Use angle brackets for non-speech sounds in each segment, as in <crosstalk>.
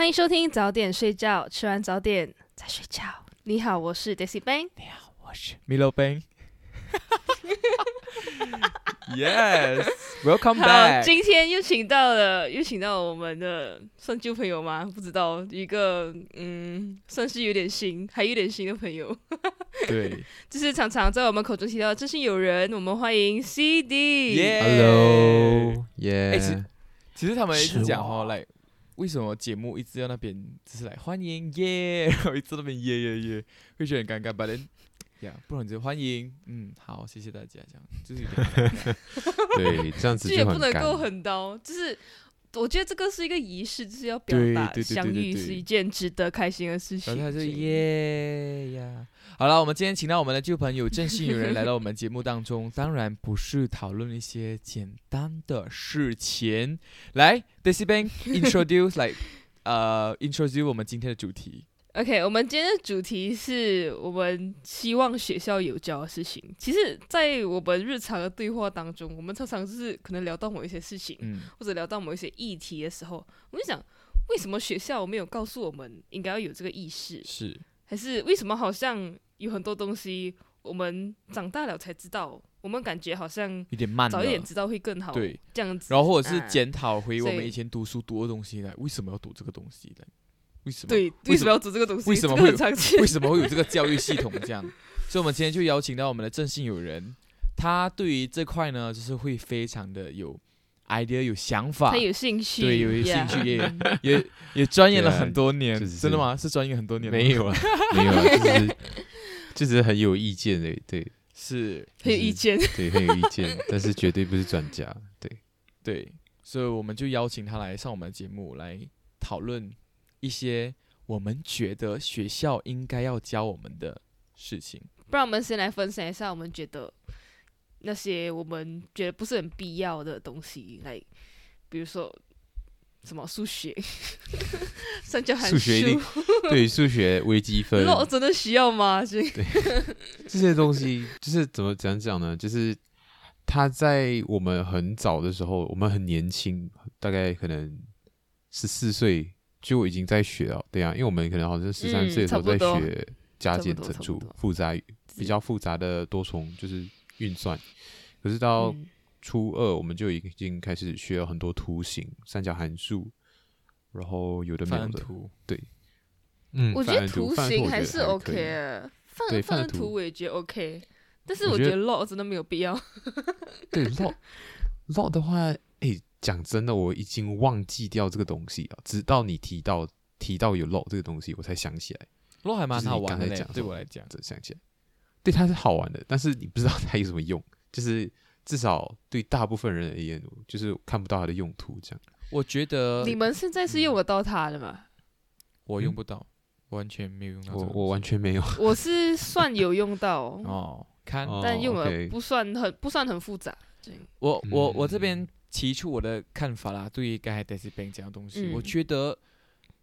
欢迎收听早点睡觉，吃完早点再睡觉。你好，我是 Daisy Bang。你好，我是 Milo Bang。<laughs> Yes，Welcome，back。今天又请到了，又请到我们的算旧朋友吗？不知道，一个嗯，算是有点新，还有点新的朋友，<laughs> <laughs> 对就是常常在我们口中提到的真心友人。我们欢迎 CD。Hello，哎耶、其其实他们一直是讲我哦，来，为什么节目一直要那边只是来欢迎耶，然后一直那边耶耶耶，会觉得很尴尬。But then，呀，不然就欢迎，嗯，好，谢谢大家，这样就是有点尴尬 <laughs> 对，这样子这也。不能够很刀，就是我觉得这个是一个仪式，就是要表达相遇是一件值得开心的事情。然后他就耶呀。好了，我们今天请到我们的旧朋友郑信友人来到我们节目当中，当然不是讨论一些简单的事情。来，Daisy Bank <laughs> introduce like 呃 introduce 我们今天的主题。OK，我们今天的主题是我们希望学校有教的事情。其实，在我们日常的对话当中，我们常常就是可能聊到某一些事情，嗯，或者聊到某一些议题的时候，我就想，为什么学校没有告诉我们应该要有这个意识？是还是为什么好像有很多东西我们长大了才知道？我们感觉好像有点慢，早一点知道会更好，对，这样子。然后或者是啊检讨回我们以前读书读的东西来，为什么要读这个东西来？为什么？对，为什么要读这个东西？为什么会很常见为什么会有这个教育系统这样？<laughs> 所以，我们今天就邀请到我们的郑信友人，他对于这块呢，就是会非常的有 idea、有想法他，有兴趣，对，有兴 yeah 趣，也也也钻研了 <laughs> 很多年，就是真的吗？是钻研很多年？没有啊，没有啊，就是就是很有意见的，对是，很有意见。对，很有意见，<laughs> 但是绝对不是专家，对，对，所以我们就邀请他来上我们的节目来讨论一些我们觉得学校应该要教我们的事情。不然我们先来分享一下，我们觉得那些我们觉得不是很必要的东西，来，比如说什么数学、三角函数学一定 <laughs> 对数学微积分。那我真的需要吗？这 <laughs> 这些东西，就是怎么怎样讲呢？就是他在我们很早的时候，我们很年轻，大概可能十四岁就已经在学了，对啊，因为我们可能好像十三嗯岁的时候在学加减乘除复杂比较复杂的多重就是运算，可是到嗯初二我们就已经开始学了很多图形、三角函数，然后有的没有的，对，嗯，我觉得图形还是 OK 以。的，范对范图图。我也觉得 OK，但是我觉得 log 真的没有必要。<laughs> 对 log log 的话，哎、讲真的，我已经忘记掉这个东西了，直到你提到提到有 log 这个东西，我才想起来，log 还蛮好玩的嘞刚才讲，对我来讲。这想起来。对，它是好玩的，但是你不知道它有什么用，就是至少对大部分人而言，就是看不到它的用途。这样，我觉得你们现在是用得到它的吗？嗯我用不到，完全没有用到。我我完全没有。<laughs> 我是算有用到，<laughs> 哦，看哦但用了不算很不算很复杂。我我我这嗯边提出我的看法啦，对于刚才 Daisy Bank 讲的东西，嗯我觉得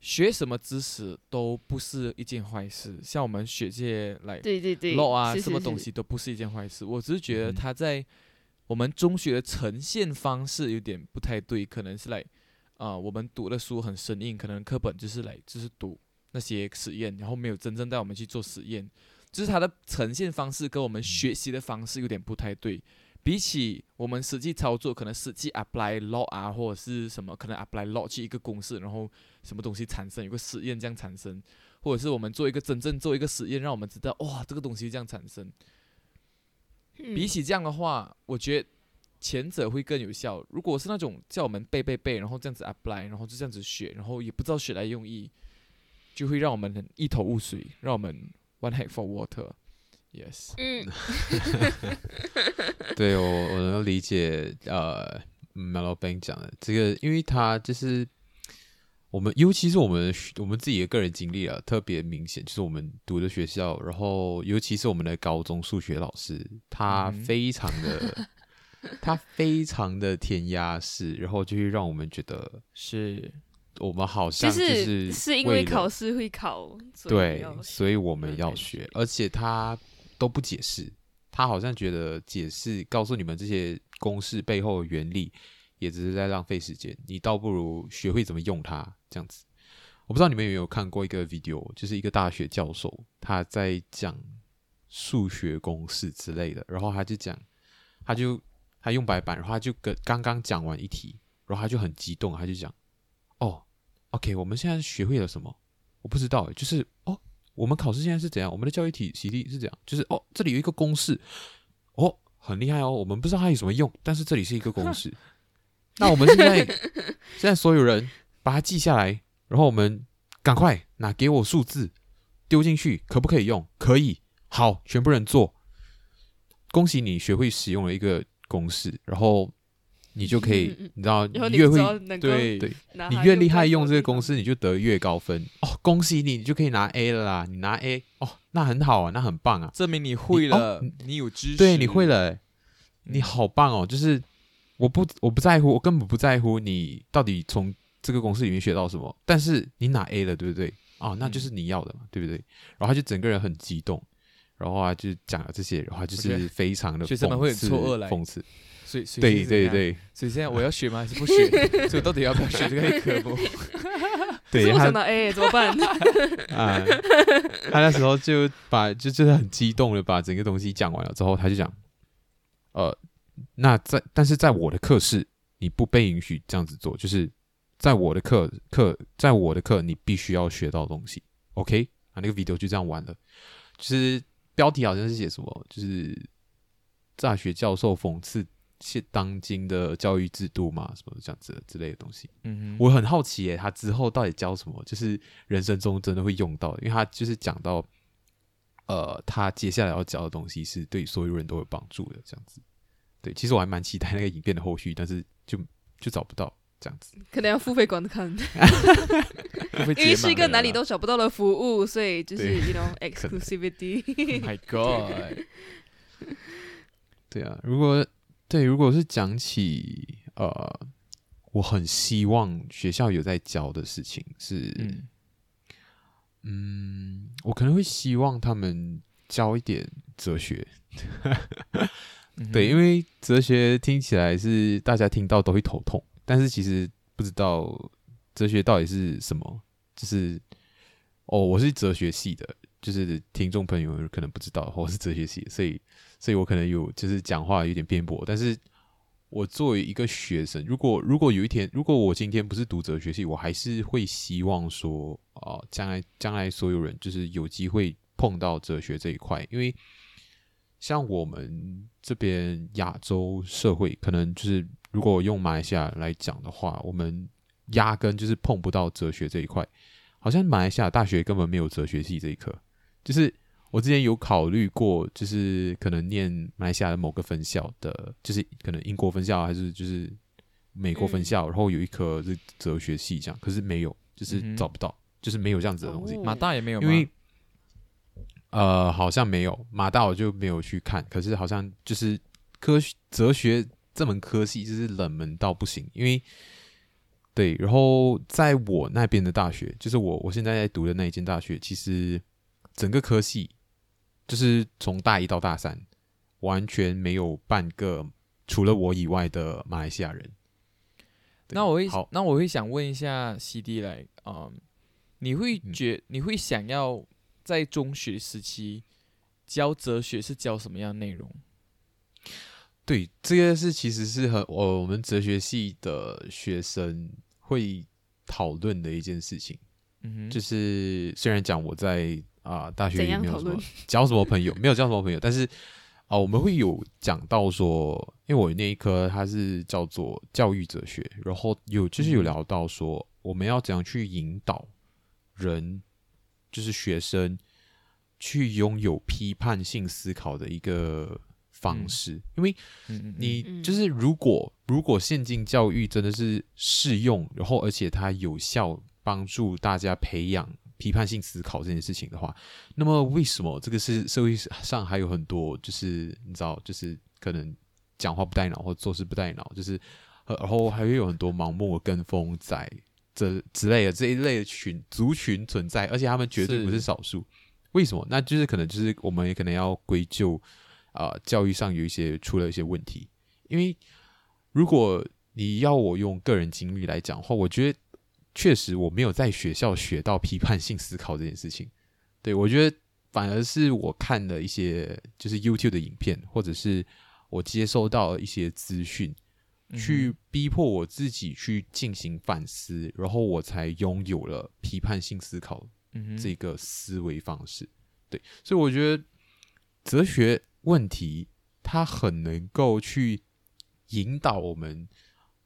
学什么知识都不是一件坏事。像我们学这些来对对对 law 啊，是是什么东西都不是一件坏事。我只是觉得嗯它在我们中学的呈现方式有点不太对，可能是来啊、我们读的书很生硬，可能课本就是来就是读那些实验，然后没有真正带我们去做实验，就是它的呈现方式跟我们学习的方式有点不太对。比起我们实际操作，可能实际 apply law 啊，或者是什么，可能 apply law 去一个公式，然后什么东西产生，有个实验这样产生，或者是我们做一个真正做一个实验，让我们知道哇，这个东西这样产生。嗯比起这样的话，我觉得前者会更有效。如果是那种叫我们背背背，然后这样子 apply，然后就这样子学，然后也不知道学来用意，就会让我们很一头雾水，让我们 One Hack for Water。Yes，嗯，<laughs> 对我我能够理解呃 Melo Bank 讲的这个，因为他就是我们，尤其是我们我们自己的个人经历啊，特别明显，就是我们读的学校，然后尤其是我们的高中数学老师，他嗯非常的。<laughs> 他非常的填鸭式，然后就会让我们觉得是，我们好像就就是是因为考试会考，对，所以我们要学，而且他都不解释，他好像觉得解释告诉你们这些公式背后的原理，也只是在浪费时间，你倒不如学会怎么用它这样子。我不知道你们有没有看过一个 video，就是一个大学教授他在讲数学公式之类的，然后他就讲，他就他用白板，然后他就跟刚刚讲完一题，然后他就很激动，他就讲，哦，OK，我们现在学会了什么？我不知道，就是哦，我们考试现在是怎样？我们的教育体系是怎样？就是哦，这里有一个公式，哦，很厉害哦。我们不知道它有什么用，但是这里是一个公式。<laughs> 那我们现在 <laughs> 现在所有人把它记下来，然后我们赶快拿给我数字丢进去，可不可以用？可以，好，全部人做。恭喜你学会使用了一个公式，然后你就可以，你知道，你越会对对你越厉害用这个公式，你就得越高分哦。恭喜你，你就可以拿 A 了啦！你拿 A 哦，那很好啊，那很棒啊。证明你会你哦了，你有知识，对，你会了欸，你嗯好棒哦！就是我不我不在乎，我根本不在乎你到底从这个公式里面学到什么，但是你拿 A 了，对不对？啊，那就是你要的嘛，对不对？然后他就整个人很激动，然后啊就讲了这些，然后他就是非常的学生们会很讽刺错愕来讽刺，所以所以对对对所以现在我要学吗？还是不学？<laughs> 所以我到底要不要学这个科目？<laughs> 对，我想到哎怎么办？<laughs> 啊，他那时候就把就真的很激动的把整个东西讲完了之后，他就讲，呃，那在但是在我的课室，你不被允许这样子做，就是在我的课课，在我的课，你必须要学到东西，OK？啊，那个 video 就这样完了，就是标题好像是写什么，就是大学教授讽刺现当今的教育制度嘛，什么这样子之类的东西。嗯哼，我很好奇耶，他之后到底教什么？就是人生中真的会用到的，因为他就是讲到，呃，他接下来要教的东西是对所有人都有帮助的，这样子。对，其实我还蛮期待那个影片的后续，但是就就找不到这样子。<laughs> 可能要付费观看，<laughs> 因为是一个哪里都找不到的服务，所以就是对 you know <laughs> exclusivity。？My God，对啊，如果对，如果是讲起呃，我很希望学校有在教的事情是，嗯嗯，我可能会希望他们教一点哲学，对，因为哲学听起来是大家听到都会头痛，但是其实不知道哲学到底是什么。就是哦，我是哲学系的，就是听众朋友可能不知道我是哲学系，所以所以我可能有就是讲话有点偏颇。但是我作为一个学生，如果如果有一天，如果我今天不是读哲学系，我还是会希望说，哦、将来将来所有人就是有机会碰到哲学这一块，因为。像我们这边亚洲社会，可能就是如果用马来西亚来讲的话，我们压根就是碰不到哲学这一块。好像马来西亚大学根本没有哲学系这一科。就是我之前有考虑过，就是可能念马来西亚的某个分校的，就是可能英国分校还是就是美国分校，然后有一科是哲学系这样，可是没有，就是找不到，就是没有这样子的东西。哦马大也没有，因为呃，好像没有马大，我就没有去看。可是好像就是科学哲学这门科系就是冷门到不行，因为对，然后在我那边的大学，就是我我现在在读的那一间大学，其实整个科系就是从大一到大三，完全没有半个除了我以外的马来西亚人。那我会好，那我会想问一下 CD 来，嗯，你会嗯觉、你会想要在中学时期教哲学是教什么样的内容？对，这个是其实是和我我们哲学系的学生会讨论的一件事情。嗯哼，就是虽然讲我在啊、大学怎也没有什么交什么朋友，没有交什么朋友，但是啊、我们会有讲到说，因为我那一科它是叫做教育哲学，然后有就是有嗯聊到说，我们要怎样去引导人，就是学生去拥有批判性思考的一个方嗯。式，因为你嗯。就是如果如果现今教育真的是适用，然后而且它有效帮助大家培养批判性思考这件事情的话，那么为什么这个是社会上还有很多就是你知道就是可能讲话不带脑或做事不带脑，就是呃然后还会有很多盲目的跟风仔这之类的这一类的群族群存在，而且他们绝对不是是少数。为什么？那就是可能就是我们也可能要归咎啊、教育上有一些出了一些问题。因为如果你要我用个人经历来讲的话，我觉得确实我没有在学校学到批判性思考这件事情。对我觉得反而是我看了一些就是 YouTube 的影片，或者是我接收到一些资讯，嗯去逼迫我自己去进行反思，然后我才拥有了批判性思考嗯这个思维方式。对，所以我觉得哲学问题它很能够去引导我们，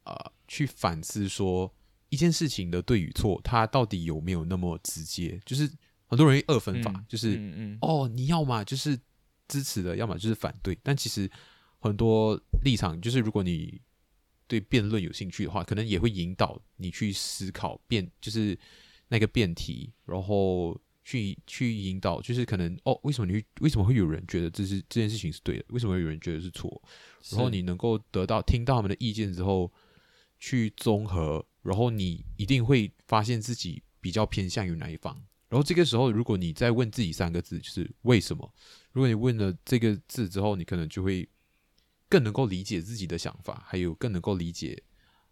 呃，去反思说一件事情的对与错，它到底有没有那么直接？就是很多人会二分法，嗯就是、哦，你要么就是支持的，要么就是反对。但其实很多立场，就是如果你对辩论有兴趣的话，可能也会引导你去思考辩，就是那个辩题，然后去去引导，就是可能哦，为什么你会为什么会有人觉得这是这件事情是对的？为什么会有人觉得是错？然后你能够得到听到他们的意见之后，去综合，然后你一定会发现自己比较偏向于哪一方。然后这个时候，如果你再问自己三个字，就是为什么？如果你问了这个字之后，你可能就会更能够理解自己的想法，还有更能够理解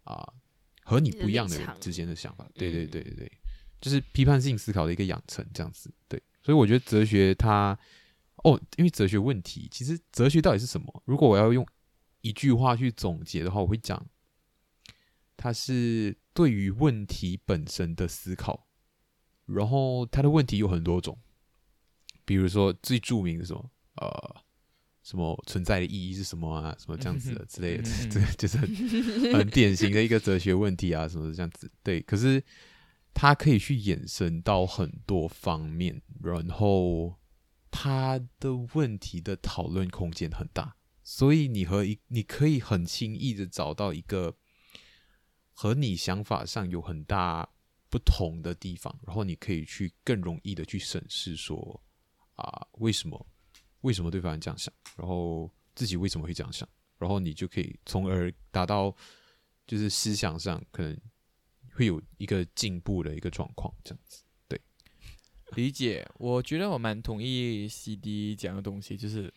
啊、和你不一样的人之间的想法。对嗯对对对对，就是批判性思考的一个养成，这样子。对，所以我觉得哲学它哦，因为哲学问题，其实哲学到底是什么？如果我要用一句话去总结的话，我会讲，它是对于问题本身的思考。然后它的问题有很多种，比如说最著名的什么呃什么存在的意义是什么啊，什么这样子的之类的，这 <laughs> 这个就是很 <laughs> 很典型的一个哲学问题啊，什么这样子。对，可是它可以去衍生到很多方面，然后它的问题的讨论空间很大，所以你和一你可以很轻易的找到一个和你想法上有很大不同的地方，然后你可以去更容易的去审视说啊，为什么为什么对方这样想，然后自己为什么会这样想，然后你就可以从而达到就是思想上可能会有一个进步的一个状况，这样子。对理解，我觉得我蛮同意 CD 讲的东西，就是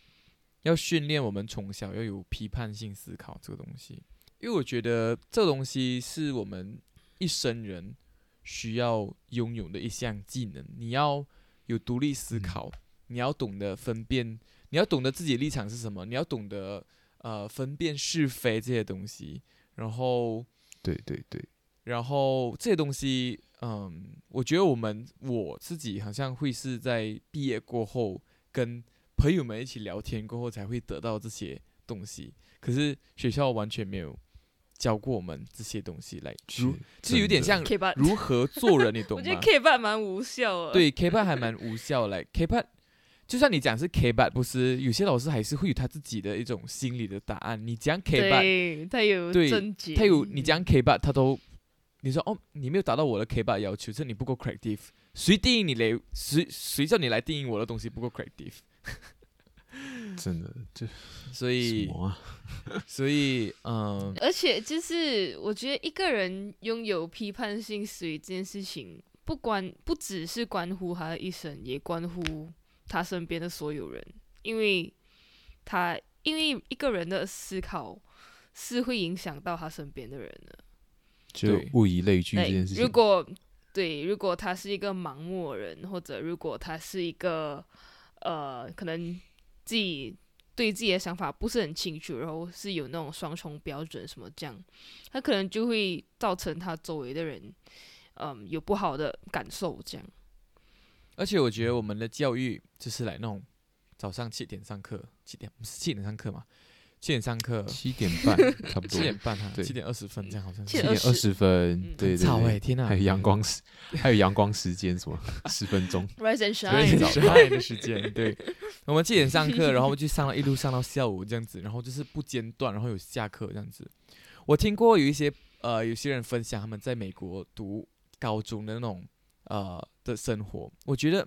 要训练我们从小要有批判性思考这个东西，因为我觉得这东西是我们一生人需要拥有的一项技能。你要有独立思考，你要懂得分辨，你要懂得自己的立场是什么，你要懂得呃分辨是非这些东西，然后对对对，然后这些东西，嗯，我觉得我们我自己好像会是在毕业过后跟朋友们一起聊天过后才会得到这些东西。可是学校完全没有教过我们这些东西，来如就有点像如何做人，你懂 <laughs> 我觉得吗？K 八蛮无效的。对 K 八还蛮无效，来 K 八。就算你讲是 K 八，不是有些老师还是会有他自己的一种心理的答案。你讲 K 八，对，他有对他有你讲 K 八，他都你说哦，你没有达到我的 K 八要求，这你不够 creative。谁定义你来？谁谁叫你来定义我的东西不够 creative？<laughs> 真的这什所以啊？<laughs> 所以嗯，而且就是我觉得一个人拥有批判性思维这件事情，不关不只是关乎他的一生，也关乎他身边的所有人，因为他因为一个人的思考是会影响到他身边的人的。就物以类聚这件事情。如果对，如果他是一个盲目的人，或者如果他是一个呃，可能自己对自己的想法不是很清楚，然后是有那种双重标准什么这样，他可能就会造成他周围的人嗯有不好的感受，这样。而且我觉得我们的教育就是来那种早上七点上课，七点不是七点上课嘛，七点上课，七点半 <laughs> 差不多。七，点半哈，对。七点二十分这样好像七是。七点二十分嗯，对对对早哎，，天哪！还有阳光时，还有阳光时间什么 <laughs> 十分钟，Rise and 对，shine，的时间。对，<laughs> 我们七点上课，然后就上了一路上到下午这样子，然后就是不间断，然后有下课这样子。我听过有一些呃，有些人分享他们在美国读高中的那种呃的生活，我觉得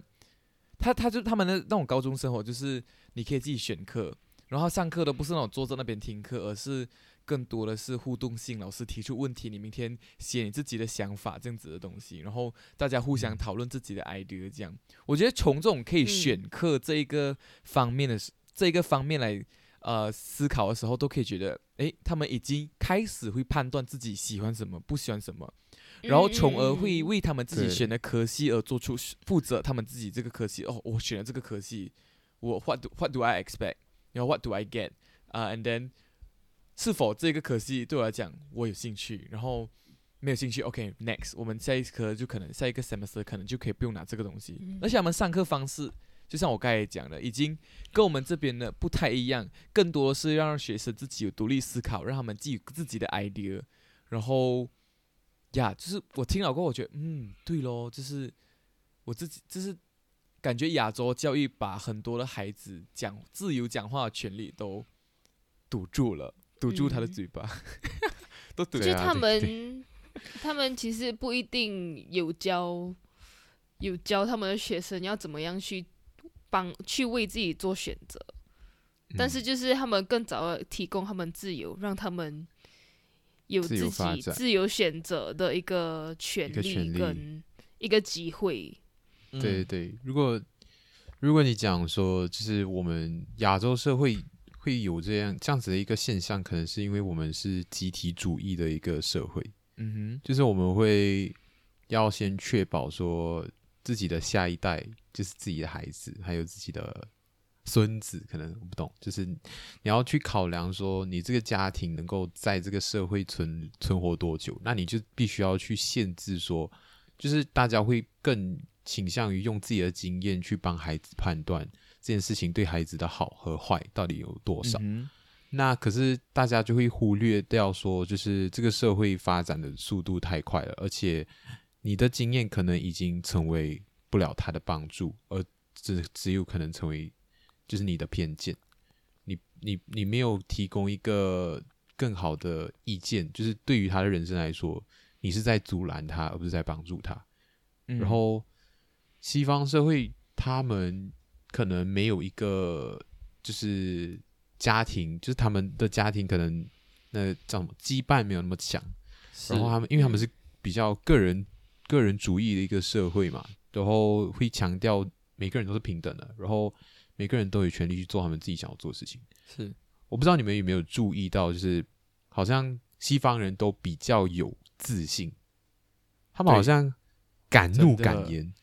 他他就他们的那种高中生活，就是你可以自己选课，然后上课都不是那种坐在那边听课，而是更多的是互动性，老师提出问题，你明天写你自己的想法这样子的东西，然后大家互相讨论自己的 idea，这样。我觉得从这种可以选课这一个方面的、这一个方面来呃思考的时候，都可以觉得，诶，他们已经开始会判断自己喜欢什么，不喜欢什么，然后从而会为他们自己选的科系而做出负责，他们自己这个科系哦，我选了这个科系，我 what do what do I expect，然后 what do I get 啊、a n d then 是否这个科系对我来讲我有兴趣，然后没有兴趣，OK，next，、我们下一科就可能下一个 semester 可能就可以不用拿这个东西，嗯。而且他们上课方式。就像我刚才讲的，已经跟我们这边的不太一样，更多的是让学生自己有独立思考，让他们自己有自己的 idea，然后呀，就是我听了过后，我觉得嗯，对咯，就是我自己，就是感觉亚洲教育把很多的孩子讲自由讲话的权利都堵住了，堵住他的嗯。嘴巴，<laughs> 都堵就他们，他们其实不一定有教，有教他们的学生要怎么样去帮去为自己做选择，但嗯。是就是他们更早的提供他们自由，让他们有自自己自由选择的一个权利一个权利跟一个机会。嗯。对对，如果如果你讲说，就是我们亚洲社会会有这样这样子的一个现象，可能是因为我们是集体主义的一个社会，嗯哼。就是我们会要先确保说自己的下一代，就是自己的孩子，还有自己的孙子，可能我不懂，就是你要去考量说你这个家庭能够在这个社会存存活多久，那你就必须要去限制说，就是大家会更倾向于用自己的经验去帮孩子判断这件事情对孩子的好和坏到底有多少。嗯那可是大家就会忽略掉说，就是这个社会发展的速度太快了，而且你的经验可能已经成为不了他的帮助，而只只有可能成为就是你的偏见。你你你没有提供一个更好的意见，就是对于他的人生来说，你是在阻拦他，而不是在帮助他。嗯然后西方社会他们可能没有一个就是家庭，就是他们的家庭可能那叫什么羁绊没有那么强，然后他们因为他们是比较个人个人主义的一个社会嘛，然后会强调每个人都是平等的，然后每个人都有权利去做他们自己想要做的事情。是。我不知道你们有没有注意到，就是好像西方人都比较有自信，他们好像敢怒敢言，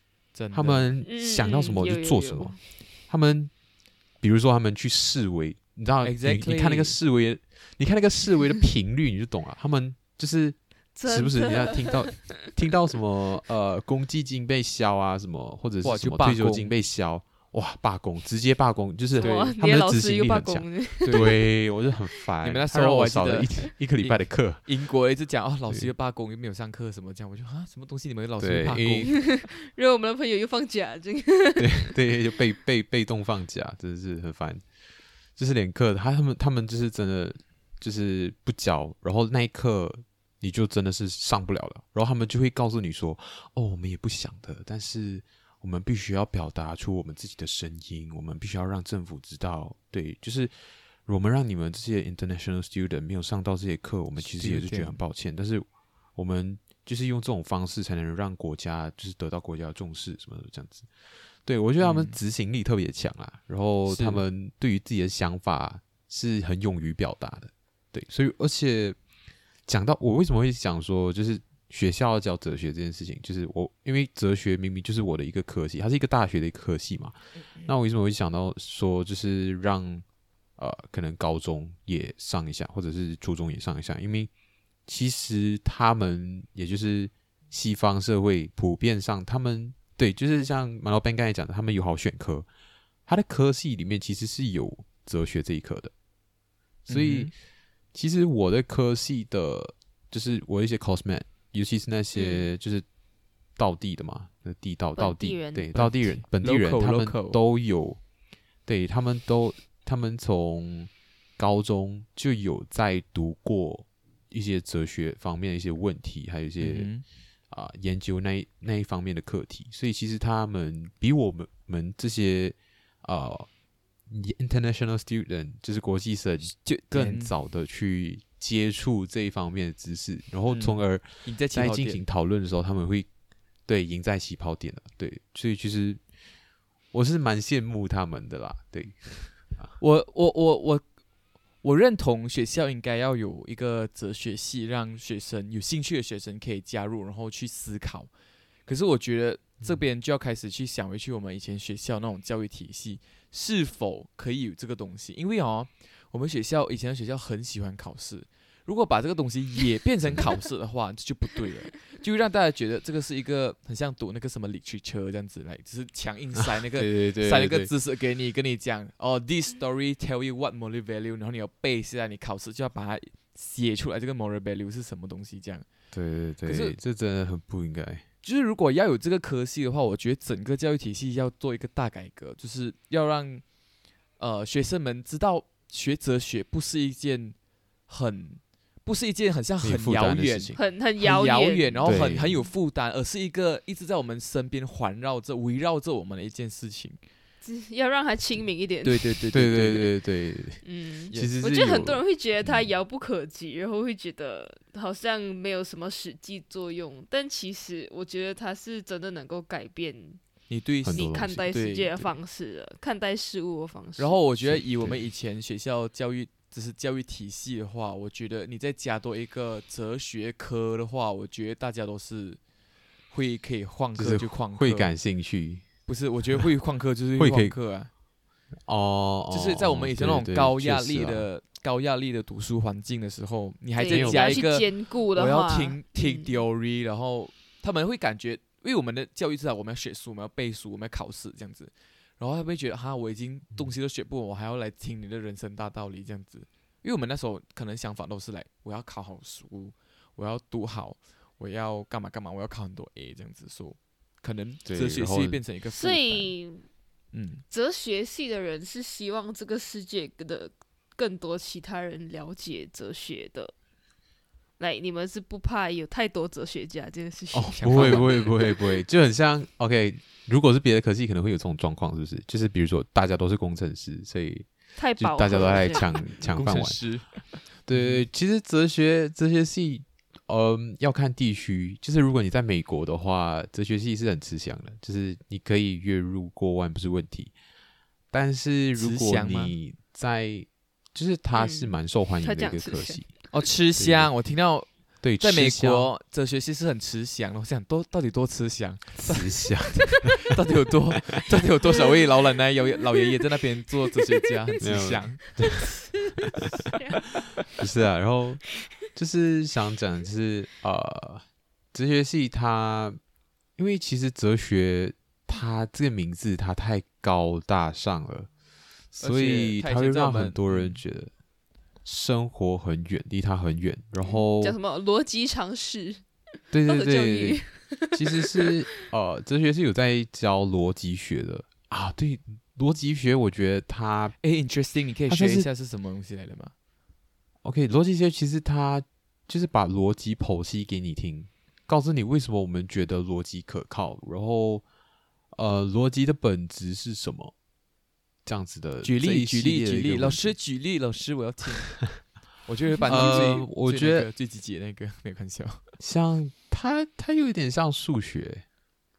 他们嗯想到什么就做什么。他们比如说他们去示威，你知道你你看那个示威，你看那个示威的频率，你就懂了。他们就是时不时你要听到听到什么呃公积金被削啊，什么或者是什么退休金被消，哇罢工，直接罢工，就是对，他们的执行老师又罢力很强。工，对，我就很烦。你们那时他让我候我少了一 <laughs> 一个礼拜的课。英国一直讲哦，老师又罢工，又没有上课什么这样，我就啊，什么东西你们老师罢，因工？为 <laughs> 然后我们的朋友又放假，这个 <laughs> 对，就被被被动放假，真的是很烦。就是连课，他他们他们就是真的就是不教，然后那一刻你就真的是上不了了，然后他们就会告诉你说：“哦，我们也不想的，但是我们必须要表达出我们自己的声音，我们必须要让政府知道，对，就是我们让你们这些 international student 没有上到这些课，我们其实也是觉得很抱歉，但是我们就是用这种方式才能让国家就是得到国家的重视什么的这样子。对我觉得他们嗯。执行力特别强啊，然后他们对于自己的想法是很勇于表达的。对，所以而且讲到我为什么会讲说，就是学校要教哲学这件事情，就是我因为哲学明明就是我的一个科系，它是一个大学的一个科系嘛。那我为什么会想到说，就是让呃可能高中也上一下，或者是初中也上一下？因为其实他们也就是西方社会普遍上，他们对，就是像马老板刚才讲的，他们有好选科，他的科系里面其实是有哲学这一科的。所以嗯其实我的科系的，就是我一些 cosmet，尤其是那些就是道地的嘛，那地道本道地对道地人本地人 Local，他们都有，对他们都他们从高中就有在读过一些哲学方面的一些问题，还有一些。嗯啊、研究那一那一方面的课题，所以其实他们比我们们这些啊、international student 就是国际生，就更嗯早的去接触这一方面的知识，然后嗯。从而在进行讨论的时候，他们会对赢在起跑点了，对，所以其实我是蛮羡慕他们的啦，对，我我我我我认同学校应该要有一个哲学系，让学生有兴趣的学生可以加入，然后去思考。可是我觉得这边就要开始去想回去，我们以前学校那种教育体系是否可以有这个东西？因为哦，我们学校以前的学校很喜欢考试，如果把这个东西也变成考试的话，<laughs> 这就不对了，就让大家觉得这个是一个很像读那个什么理去车这样子来，只是强硬塞那个对对对塞那个知识给你，跟你讲哦，this story tell you what moral value，然后你要背下来，你考试就要把它写出来，这个 moral value 是什么东西？这样，对对可是对，这真的很不应该，就是如果要有这个科系的话，我觉得整个教育体系要做一个大改革，就是要让呃学生们知道学哲学不是一件很不是一件很像很遥远很很很遥遥远，然后很很有负担，而是一个一直在我们身边环绕着、围绕着我们的一件事情。要让他亲民一点。对对对对对对。对对，嗯，其实我觉得很多人会觉得它嗯遥不可及，然后会觉得好像没有什么实际作用，但其实我觉得它是真的能够改变你对你看待世界的方式的，看待事物的方式。然后我觉得以我们以前学校教育只是教育体系的话，我觉得你再加多一个哲学科的话，我觉得大家都是会可以旷课就旷课，会感兴趣不是？我觉得会旷课就是会旷课啊，哦，就是在我们以前那种高压力的、高压力的读书环境的时候，你还再对你要去加一个兼顾的我要话听听嗯 theory，、然后他们会感觉，因为我们的教育至少我们要学书，我们要背书，我们要考试这样子，然后他们会觉得哈，我已经东西都学不完，我还要来听你的人生大道理这样子。因为我们那时候可能想法都是来，我要考好书，我要读好，我要干嘛干嘛，我要考很多 A 这样子说，可能哲学系变成一个负所担。以嗯，哲学系的人是希望这个世界的更多其他人了解哲学的。来，你们是不怕有太多哲学家这件事情？哦，不会不会不会不会，就很像 OK。如果是别的科系，可能会有这种状况，是不是？就是比如说大家都是工程师，所以太饱大家都在抢抢饭碗。对，其实哲学哲学系，嗯，要看地区。就是如果你在美国的话，哲学系是很吃香的，就是你可以月入过万不是问题。但是如果你在，就是它是嗯蛮受欢迎的一个科系。哦，吃香，我听到对，在美吃香国哲学系是很吃香的，我想多到底多吃香。吃香，<laughs> 到底有多，<laughs> 到底有多少位老奶奶、有老爷爷在那边做哲学家，<laughs> 很吃香。不是啊，然后就是想讲的是呃，哲学系它，因为其实哲学它这个名字它太高大上了，所以它以会前在我们让很多人嗯觉得生活很远，离他很远。然后叫什么逻辑常识？对对对，<laughs> 其实是呃，哲学是有在教逻辑学的啊。对，逻辑学我觉得它哎，interesting，你可以学一下是什么东西来的吗？OK，逻辑学其实它就是把逻辑剖析给你听，告诉你为什么我们觉得逻辑可靠，然后呃，逻辑的本质是什么，这样子的。举例，举例，举例，老师举例，老师我要听。<laughs> 我觉得班级呃最，最我觉得那个最积极的那个，没有看笑。像它，它有一点像数学，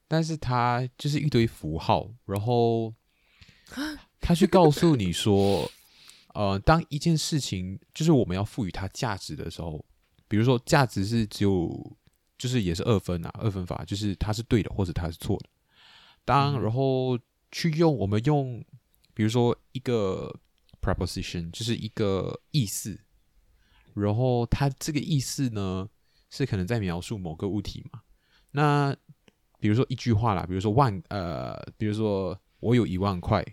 但是它就是一堆符号，然后 <gasps> 它去告诉你说，呃，当一件事情就是我们要赋予它价值的时候，比如说价值是只有，就是也是二分啊，二分法，就是它是对的或者它是错的。当嗯然后去用我们用，比如说一个 preposition，就是一个意思，然后它这个意思呢，是可能在描述某个物体嘛。那比如说一句话啦，比如说万呃，比如说我有一万块，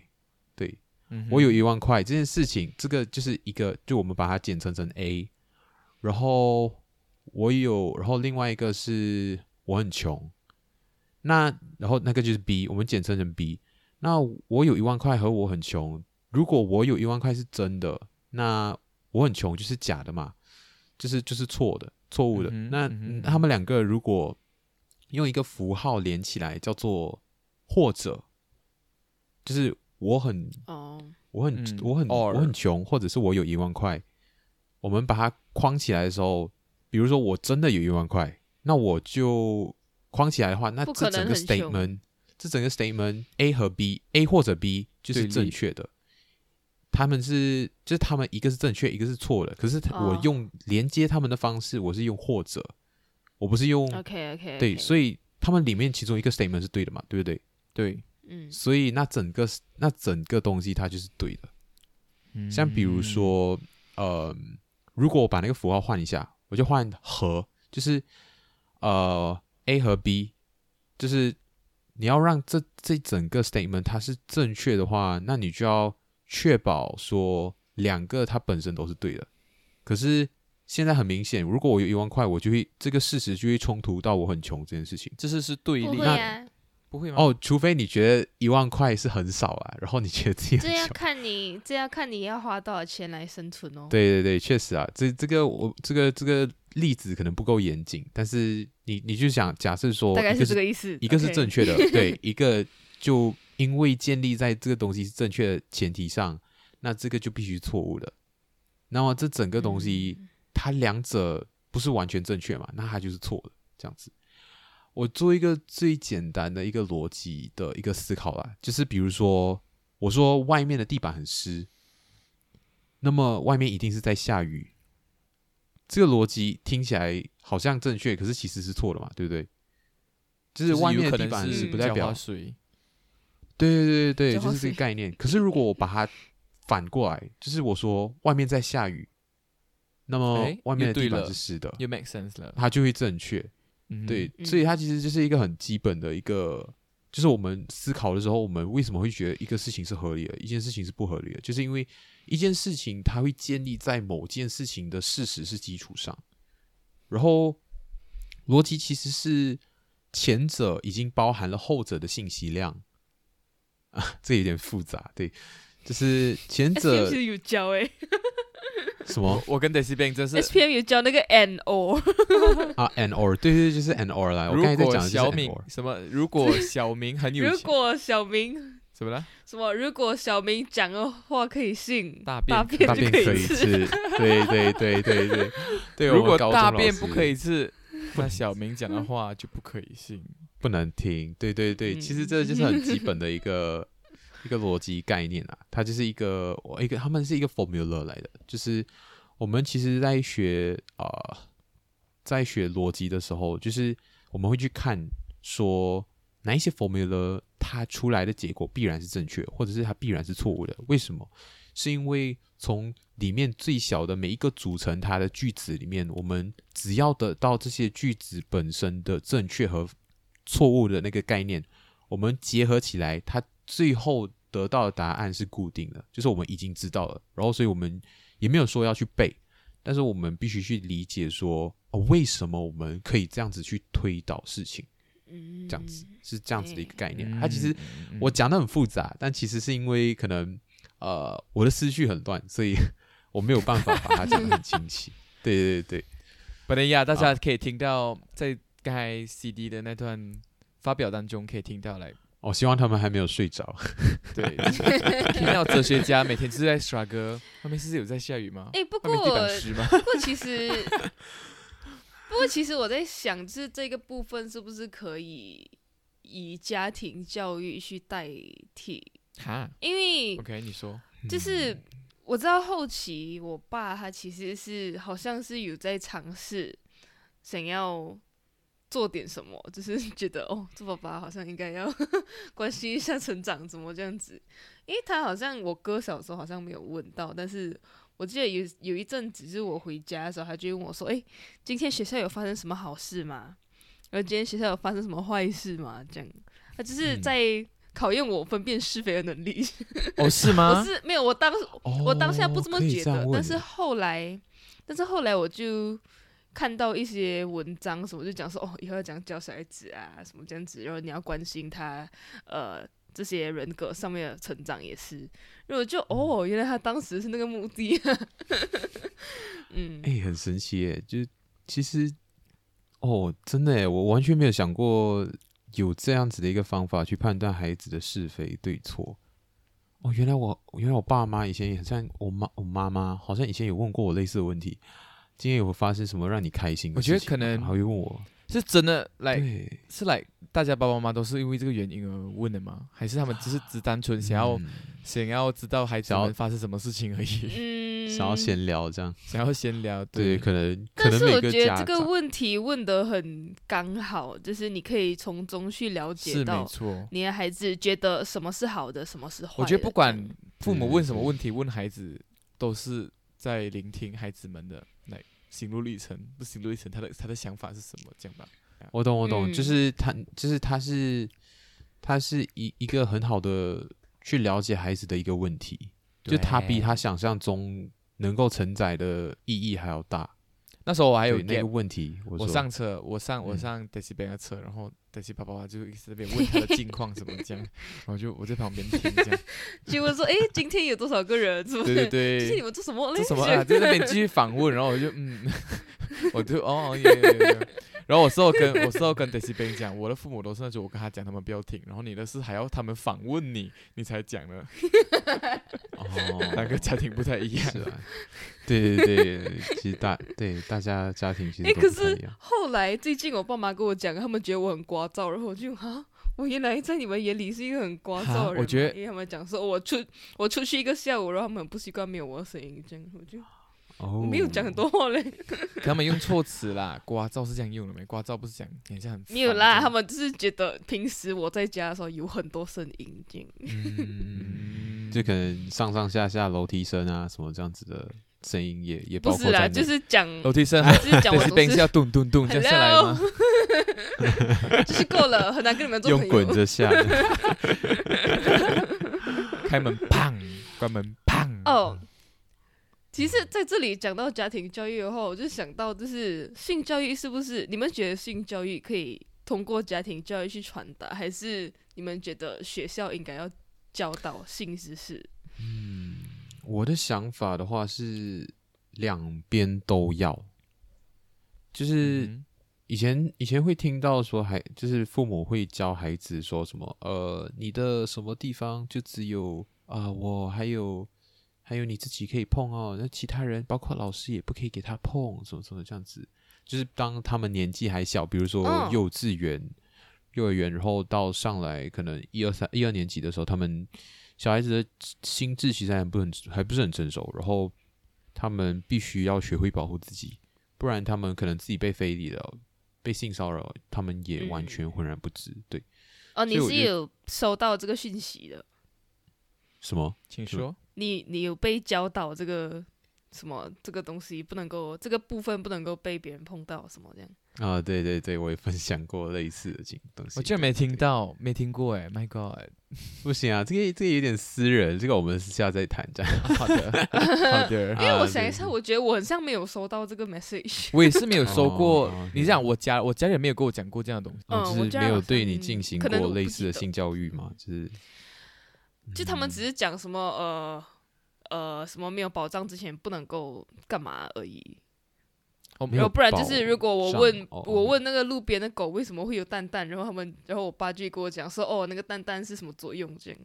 对，嗯我有一万块这件事情，这个就是一个，就我们把它简称成 A，然后我有，然后另外一个是我很穷，那然后那个就是 B，我们简称成 B。那我有一万块和我很穷，如果我有一万块是真的，那我很穷就是假的嘛，就是就是错的、错误的。嗯那、嗯他们两个如果用一个符号连起来，叫做或者，就是我很哦，我很、嗯我很 or 我很穷，或者是我有一万块，我们把它框起来的时候，比如说我真的有一万块，那我就框起来的话，那这整个 statement，这整个 statement A 和 B，A 或者 B 就是正确的，他们是就是他们一个是正确，一个是错的，可是我哦。用连接他们的方式，我是用或者，我不是用 OK OK，对，所以以他们里面其中一个 statement 是对的嘛，对不对？对，嗯。所以那整个那整个东西它就是对的。像比如嗯，说，呃，如果我把那个符号换一下，我就换和，就是呃 A 和 B，就是你要让这这整个 statement 它是正确的话，那你就要确保说两个它本身都是对的。可是现在很明显，如果我有一万块，我就会这个事实就会冲突到我很穷这件事情。这是是对不立，会啊，不会吗？哦，除非你觉得一万块是很少啊，然后你觉得自己很这要。看你这要看你要花多少钱来生存哦。对对对，确实啊，这这个我这个这个例子可能不够严谨，但是你你就想假设说，大概一个是这个意思。一个是正确的，<laughs> 对，一个就因为建立在这个东西是正确的前提上，那这个就必须错误的。那么这整个东西，嗯它两者不是完全正确嘛？那它就是错的，这样子。我做一个最简单的一个逻辑的一个思考啦，就是比如说，我说外面的地板很湿，那么外面一定是在下雨。这个逻辑听起来好像正确，可是其实是错的嘛，对不对？就就是是外面的地板是不代表水，对对对对对，就是这个概念。可是如果我把它反过来，就是我说外面在下雨，那么外面的地板是湿的，又 make sense 了。它就会正确。对，嗯所以它其实就是一个很基本的一个，就是我们思考的时候，我们为什么会觉得一个事情是合理的，一件事情是不合理的，就是因为一件事情它会建立在某件事情的事实是基础上，然后逻辑其实是前者已经包含了后者的信息量。啊，这有点复杂，对，就是前者 <laughs> 其实有教诶 <laughs> 什么？<laughs> 我跟 Daisy Bang 真是，，SPM 有教那个 N O，啊，and or，对对，对就是 and or 啦，我如刚才在果讲小明。什么，如果小明很有钱，如果小明什么了？什么，如果小明讲的话可以信，大便大便大便可以吃。对对对对对对。<laughs> 如果大便便不可以吃，那小明讲的话就不可以信。不能听，对对对，嗯其实这就是很基本的一个 <laughs> 一个逻辑概念啊，它就是一个我一个他们是一个 formula 来的，就是我们其实在学啊、呃在学逻辑的时候，就是我们会去看说哪一些 formula 它出来的结果必然是正确，或者是它必然是错误的，为什么？是因为从里面最小的每一个组成它的句子里面，我们只要得到这些句子本身的正确和错误的那个概念，我们结合起来，它最后得到的答案是固定的，就是我们已经知道了。然后，所以我们也没有说要去背，但是我们必须去理解说，哦，为什么我们可以这样子去推导事情，这样子是这样子的一个概念。嗯它其实我讲的很复杂，但其实是因为可能呃我的思绪很乱，所以 <laughs> 我没有办法把它讲得很清晰。对对对本来呀，大家可以听到在刚才 CD 的那段发表当中可以听到来，我、哦希望他们还没有睡着。对，<laughs> 听到哲学家每天就是在耍歌，外面是有在下雨吗？哎、不外面地过板湿吗？<laughs> 不过其实，不过其实我在想，就是这个部分是不是可以以家庭教育去代替？哈因为，OK，你说，就是我知道后期我爸他其实是好像是有在尝试想要做点什么，就是 <laughs> 觉得哦，做爸爸好像应该要 <laughs> 关心一下成长，怎么这样子？因为他好像我哥小时候好像没有问到，但是我记得有有一阵子，就是我回家的时候，他就问我说：“诶，今天学校有发生什么好事吗？然后今天学校有发生什么坏事吗？”这样，他就是嗯在考验我分辨是非的能力。<laughs> 哦，是我吗？是没有，我当我当下不这么觉得，但是后来，但是后来我就看到一些文章什么，就讲说哦，以后要讲教小孩子啊，什么这样子，然后你要关心他，呃，这些人格上面的成长也是，如果就哦，原来他当时是那个目的，<laughs> 嗯，哎、很神奇耶！就是其实，哦，真的哎，我完全没有想过有这样子的一个方法去判断孩子的是非对错。哦，原来我原来我爸妈以前也很像我妈我妈妈好像以前有问过我类似的问题。今天有发生什么让你开心的我事情吗？觉得可能还会问我，是真的来，是来大家爸爸妈妈都是因为这个原因而问的吗？还是他们只是只单纯想要、嗯想要知道孩子想要们发生什么事情而已，嗯，想要闲聊这样，想要闲聊？对，对，可能可能每但是我个家觉得这个问题问得很刚好，就是你可以从中去了解是没到错。你的孩子觉得什么是好的，什么是坏的。我觉得不管父母问什么问题，问孩子都是在聆听孩子们的来心路历程，不心路历程，他的他的想法是什么？这样吧。我懂，我懂，嗯就是他，就是他是，他是一一个很好的去了解孩子的一个问题，就他比他想象中能够承载的意义还要大。那时候我还有那个问题，我我上车，我上我嗯上 Daisy 边的车，然后 Daisy 爸爸就一直在那边问他的近况怎么这样，<laughs> 然后就我在旁边听这样。就问说，哎，今天有多少个人？是不对是？对今天你对，们做什么嘞？这什么啊？在那边继续访问，然后我就嗯，<laughs> 我就哦也也也。然后我事后跟 <laughs> 我事后跟 Daisy 边讲，我的父母都是那种我跟他讲，他们不要听，然后你的事还要他们访问你，你才讲的，哦，两个家庭不太一样。是啊，对 <laughs> 对对，其实大对大家家庭其哎，实都可是。后来最近我爸妈跟我讲，他们觉得我很聒噪，然后我就啊，我原来在你们眼里是一个很聒噪的人我觉得因为他们讲说我出我出去一个下午，然后他们很不习惯没有我的声音，这样我就哦，我没有讲很多话嘞。<laughs> 他们用错词啦，刮噪是这样用的没？刮噪不是讲很像很没有啦，他们就是觉得平时我在家的时候有很多声音，这样。嗯，嗯就可能上上下下楼梯声啊什么这样子的声音也也包不是啦，括在内。就是讲，楼梯声还就是讲 <laughs> 我要咚咚咚这样下来吗？就是够了，很难跟你们做用朋友。滚着下的，开门砰，关门砰。哦，其实在这里讲到家庭教育的话，我就想到，就是性教育是不是你们觉得性教育可以通过家庭教育去传达，还是你们觉得学校应该要教导性知识？我的想法的话是两边都要，就是嗯以前以前会听到说孩，就是父母会教孩子说什么，呃，你的什么地方就只有啊、我还有还有你自己可以碰哦，那其他人包括老师也不可以给他碰，什么什么这样子。就是当他们年纪还小，比如说嗯幼稚园、幼儿园，然后到上来可能一二三一二年级的时候，他们小孩子的心智其实还不很还不是很成熟，然后他们必须要学会保护自己，不然他们可能自己被非礼了、被性骚扰，他们也完全浑然不知。对，哦，你是有收到这个讯息的，什么？请说。你你有被教导这个什么这个东西不能够这个部分不能够被别人碰到什么这样？啊，对对对，我也分享过类似的经东西。我居然没听对，到，没听过哎，My God！不行啊，这个这个有点私人，这个我们私下再谈。这样，<laughs> 好的，好的 <laughs> 因。为我啊想一下，我觉得我好像没有收到这个 message。我也是没有 <laughs> 收过哦，你讲我家我家人没有跟我讲过这样的东西。就是没有对你进行过类似的性教育嘛？就是就他们只是讲什么呃呃什么没有保障之前不能够干嘛而已。哦，不然就是如果我问哦我问那个路边的狗为什么会有蛋蛋，然后他们然后我爸就会跟我讲说哦那个蛋蛋是什么作用这样。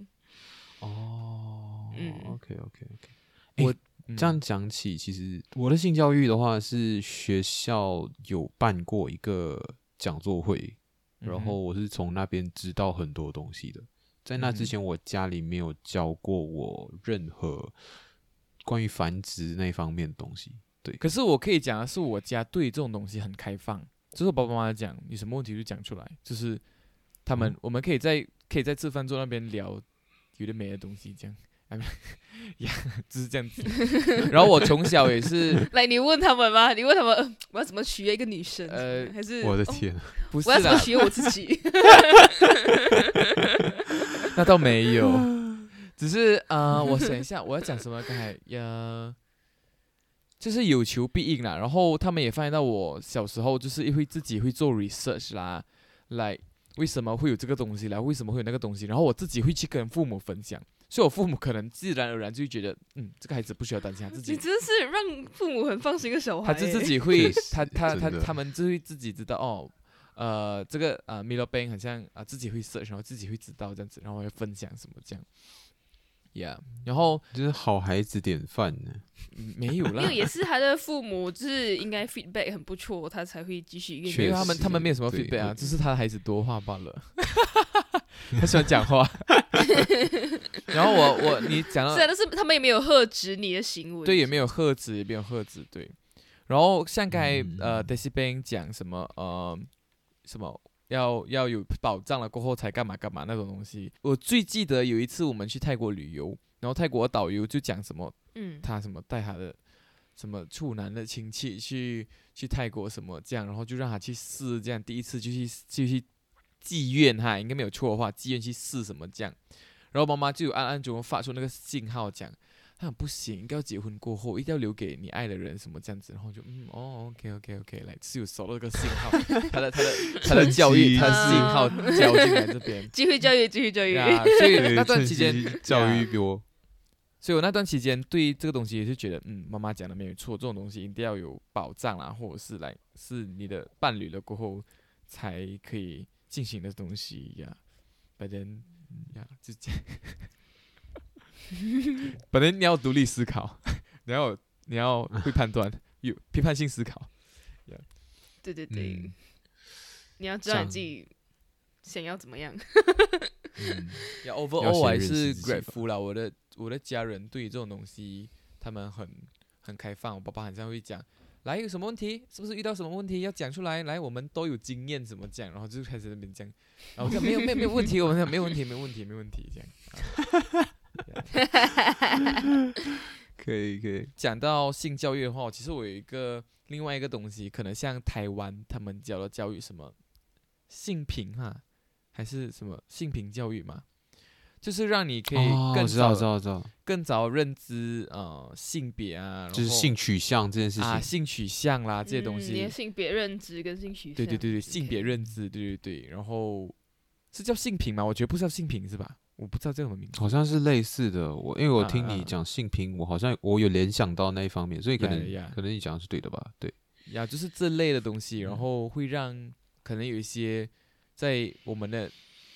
哦，嗯 OK OK OK。我这样讲起，其实我的性教育的话是学校有办过一个讲座会，嗯然后我是从那边知道很多东西的。在那之嗯前，我家里没有教过我任何关于繁殖那方面的东西。对，可是我可以讲的是，我家对这种东西很开放，就是我爸爸妈妈讲，有什么问题就讲出来，就是他们、哦我们可以在可以在吃饭桌那边聊有的没的东西，这样，哎，<laughs> 呀，就是这样子。<laughs> 然后我从小也是，<laughs> 来，你问他们吗？你问他们、呃我要怎么取悦一个女生？呃还是哦我的天，不是我要怎么，取悦我自己？那倒没有，<laughs> 只是呃，<laughs> 我想一下，我要讲什么？刚才呀，就是有求必应啦。然后他们也发现到我小时候就是会自己会做 research 啦，来为什么会有这个东西啦，为什么会有那个东西，然后我自己会去跟父母分享。所以我父母可能自然而然就会觉得，嗯，这个孩子不需要担心，他自己你真的是让父母很放心的小孩欸。他就自己会他他 <laughs> 他他们就会自己知道哦，呃，这个呃 Milo Bank 好像啊、自己会 search，然后自己会知道这样子，然后会分享什么这样，Yeah，然后、就是好孩子典范呢。嗯没有啦因为，也是他的父母，就是应该 feedback 很不错，他才会继续愿意。确因为他们他们没有什么对 feedback 啊，只是他的孩子多话罢了，<laughs> 他喜欢讲话，<laughs> 然后我我你讲了是啊，但是他们也没有喝止你的行为。对，也没有喝止，也没有喝止，对。然后像刚才、呃嗯 Daisy Bank 讲什么呃什么要要有保障了过后才干嘛干嘛那种东西，我最记得有一次我们去泰国旅游，然后泰国导游就讲什么嗯，他什么带他的什么处男的亲戚去去泰国什么这样，然后就让他去试这样，第一次就去就去妓院哈，应该没有错的话，妓院去试什么这样，然后妈妈就有暗暗中发出那个信号讲。他讲不行，应该要结婚过后，一定要留给你爱的人什么这样子，然后就嗯哦，OK OK OK，来是有收到这个信号，<laughs> 他的他的他的教育，他的信号交进来这边 <laughs> 机会教育，继续教育。啊，所以那段期间教育呀比我所以我那段期间对这个东西也是觉得，嗯，妈妈讲的没有错，这种东西一定要有保障啦，或者是来是你的伴侣了过后才可以进行的东西呀。反正呀，就这样。<laughs> 本来你要独立思考，<laughs> 你要你要会判断，有批判性思考。对对对，嗯你要知道你自己想要怎么样。<laughs> 要，overall 还是认识自己吧 grateful 啦。我的我的家人对于这种东西，他们很很开放。我爸爸很像会讲，来有什么问题，是不是遇到什么问题要讲出来，来我们都有经验怎么讲，然后就开始那边讲，然后我讲没有没有没有问题，我们讲没有问题没有问题没有问题这样。<laughs> 可以可以，讲到性教育的话，其实我有一个另外一个东西，可能像台湾他们教的教育什么性平哈，还是什么性平教育嘛，就是让你可以哦，更我知道早知道知道，更早认知呃性别啊，就是性取向这件事情啊情。性取向啦这些东嗯你的西，性别认知跟性取向。对对对对，性别认知，对对对，然后是叫性平吗？我觉得不是叫性平是吧？我不知道这什么名字。好像是类似的，我因为我听你讲性平，我好像我有联想到那一方面，所以可呀能呀可能你讲的是对的吧？对，呀，就是这类的东西，然嗯后会让可能有一些在我们的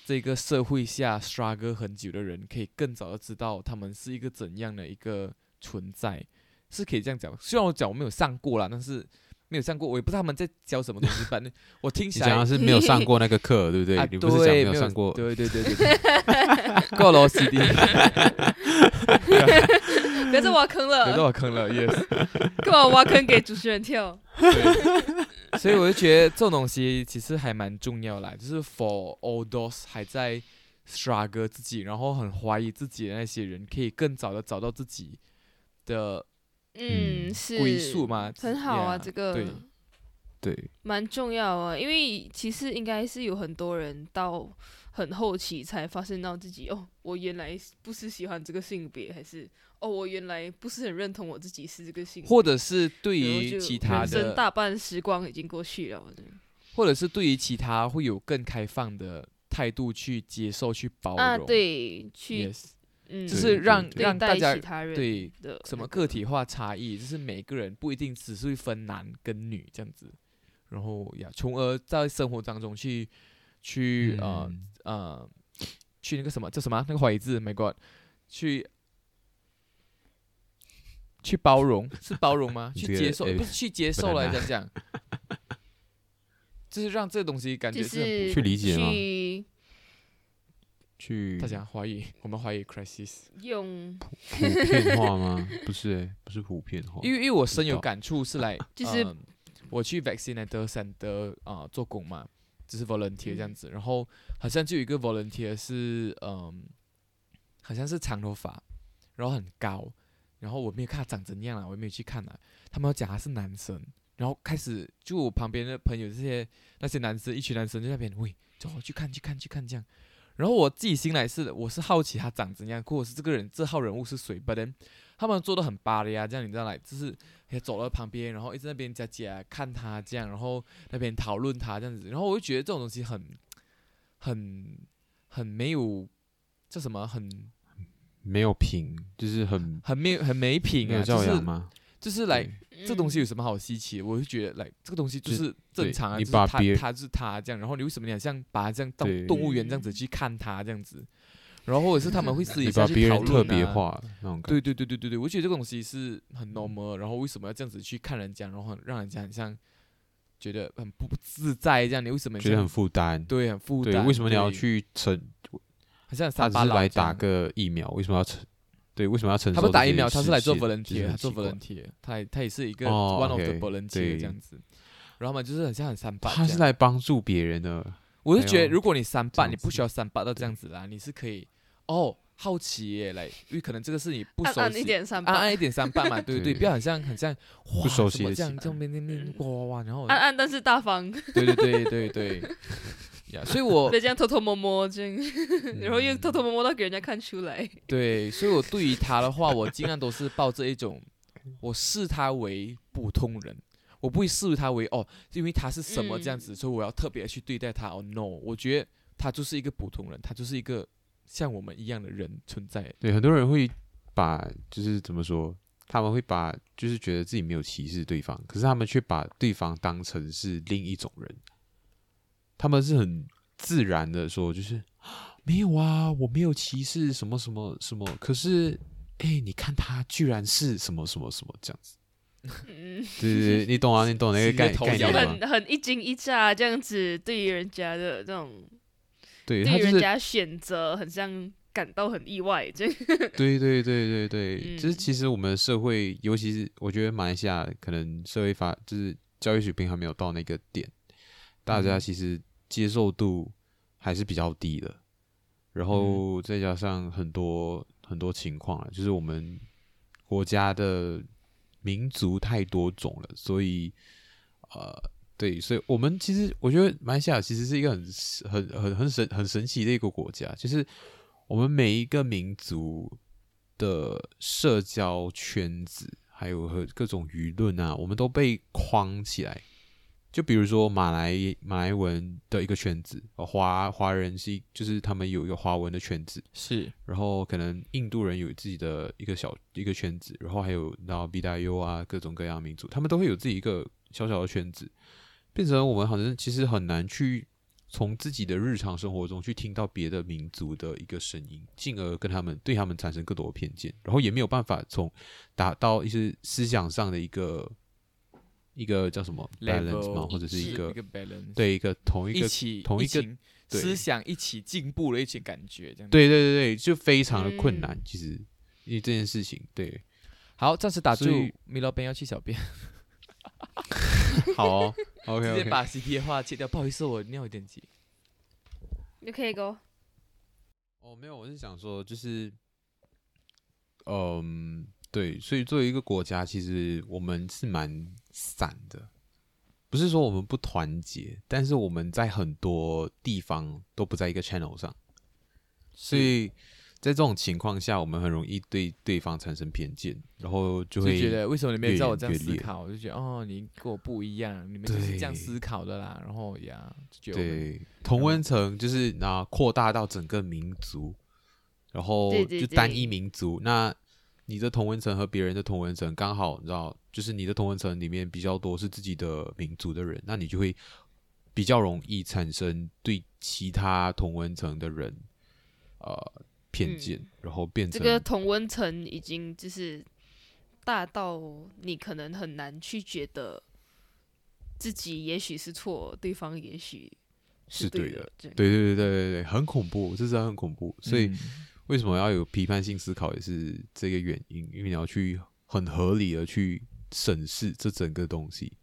这个社会下 struggle 很久的人，可以更早的知道他们是一个怎样的一个存在，是可以这样讲。虽然我讲我没有上过啦，但是没有上过，我也不知道他们在教什么东西，反正我听起来是没有上过那个课，对不对？啊，你不是讲对，没有上过？对对对对对，<laughs> <laughs> 过了 CD，不要再挖坑了，别再挖坑了，yes。干嘛挖坑给主持人跳？对，所以我就觉得这种东西其实还蛮重要啦，就是 for all those 还在 struggle 自己，然后很怀疑自己的那些人，可以更早的找到自己的嗯，嗯是归宿嘛很好啊，Yeah，这个对。对，蛮重要啊，因为其实应该是有很多人到很后期才发现到自己哦，我原来不是喜欢这个性别，还是哦，我原来不是很认同我自己是这个性别，或者是对于其他人生的，大半时光已经过去了，或者是对于其他会有更开放的态度去接受、去包容。啊，对，去，yes，嗯，就是让对。让大家对待其他人对的什么个体化差异，就是每个人不一定只是会分男跟女这样子，然后呀，从而在生活当中去去呃去那个什么叫什么？那个怀疑字，My God，去去包容。<laughs> 是包容吗？<laughs> 去接受哎不是去接受来讲讲，<laughs> 就是让这个东西感觉是很是去理解吗？去去大家怀疑，我们怀疑 crisis，用。普遍化吗？不是、欸，不是普遍化，因为因为我深有感触是来，就是嗯我去 vaccinator center 啊、做工嘛，就是 volunteer 这样子，然后好像就有一个 volunteer 是嗯，好像是长头发，然后很高，然后我没有看他长怎样啊，我也没有去看啊，他们要讲他是男生，然后开始就我旁边的朋友这些那些男生，一群男生就在那边喂，走去看去看去看这样，然后我自己心来是，我是好奇他长怎样，或者是这个人这号人物是谁，but then 他们做的很巴的呀，这样你知道来，就是也走到旁边，然后一直那边加加看他这样，然后那边讨论他这样子，然后我就觉得这种东西很很很没有叫什么，很没有品，就是很很没有很没品没有啊，就是教养吗？就是来对这东西有什么好稀奇的？我就觉得来这个东西就就是正常啊，你就是他他是他这样，然后你为什么你好像把他这样当动物园这样子去看他这样子？然后或者是他们会私底下把别人特去讨论啊。别化那种感对觉。对对对对对，我觉得这个东西是很 normal，然后为什么要这样子去看人家，然后很让人家很像觉得很不自在这样？你为什么觉得很负担。对很负担对，担？为什么你要？去承？好像他只是来打个疫苗，为什么要承？对，为什么要承受？他不打疫苗，他是来做就是 volunteer，他做 volunteer，他他也是一个哦 one of the OK，volunteer 对这样子。然后嘛，就是很像很三八。他是来帮助别人的。我是觉得，如果你三八，你不需要三八到这样子啦，你是可以哦，好奇耶，来，因为可能这个是你不熟悉，按按一点三八，按按一点三八嘛，<laughs> 对对对，不要很像很像哇不熟悉的样边边边哇哇哇，然后按按但是大方，对对对对对，呀，所以我别这样偷偷摸摸这样，然后又嗯偷偷摸摸到给人家看出来。对，所以我对于他的话，我尽量都是抱着一种，我视他为普通人，我不会视他为哦，因为他是什么这样子，所以我要特别去对待他。哦，no，我觉得他就是一个普通人，他就是一个像我们一样的人存在。对，很多人会把就是怎么说，他们会把就是觉得自己没有歧视对方，可是他们却把对方当成是另一种人，他们是很自然的说，就是没有啊，我没有歧视什么什么什么，可是哎、你看他居然是什么什么什么这样子，嗯，对对对，<laughs> 你懂啊，你懂那个概概念吗？很很一惊一乍这样子，对于人家的这种，对，他就是对于人家选择，很像感到很意外这样。对对对对对，就是嗯。其实我们的社会，尤其是我觉得马来西亚可能社会发就是教育水平还没有到那个点，大家嗯。其实接受度还是比较低的，然后再加上很多很多情况啊，就是我们国家的民族太多种了，所以呃。对，所以我们其实我觉得马来西亚其实是一个很很很很神很神奇的一个国家，就是我们每一个民族的社交圈子，还有和各种舆论啊，我们都被框起来。就比如说马来马来文的一个圈子，呃华华人是就是他们有一个华文的圈子，是，然后可能印度人有自己的一个小一个圈子，然后还有然后 B 大 U 啊各种各样的民族，他们都会有自己一个小小的圈子，变成我们好像其实很难去从自己的日常生活中去听到别的民族的一个声音，进而跟他们对他们产生更多的偏见，然后也没有办法从达到一些思想上的一个一个叫什么 balance 吗，或者是一个一个 balance，对一个同一个一起同一个一思想一起进步的一些感觉，这样。，对对对对，就非常的困难，嗯其实因为这件事情，对。好，暂时打住，米老板要去小便，<laughs> 好哦，OK 直接把 CP 的话切掉。不好意思，我尿有点急。你可以 go。哦，没有，我是想说，就是，嗯，对，所以作为一个国家，其实我们是蛮散的，不是说我们不团结，但是我们在很多地方都不在一个 channel 上，所以在这种情况下，我们很容易对对方产生偏见，然后就会就觉得为什么你没有越照我这样思考？我就觉得哦，你跟我不一样，你们就是这样思考的啦。然后呀，就觉得对，同温层就是那扩大到整个民族，然后就单一对民族。那你的同温层和别人的同温层刚好，你知道，就是你的同文层里面比较多是自己的民族的人，那你就会比较容易产生对其他同文层的人呃偏见，嗯然后变成这个同文层已经就是大到你可能很难去觉得自己也许是错，对方也许是对的。对这样对对对对对对，很恐怖，这真的很恐怖。所以嗯为什么要有批判性思考，也是这个原因，因为你要去很合理的去审视这整个东西，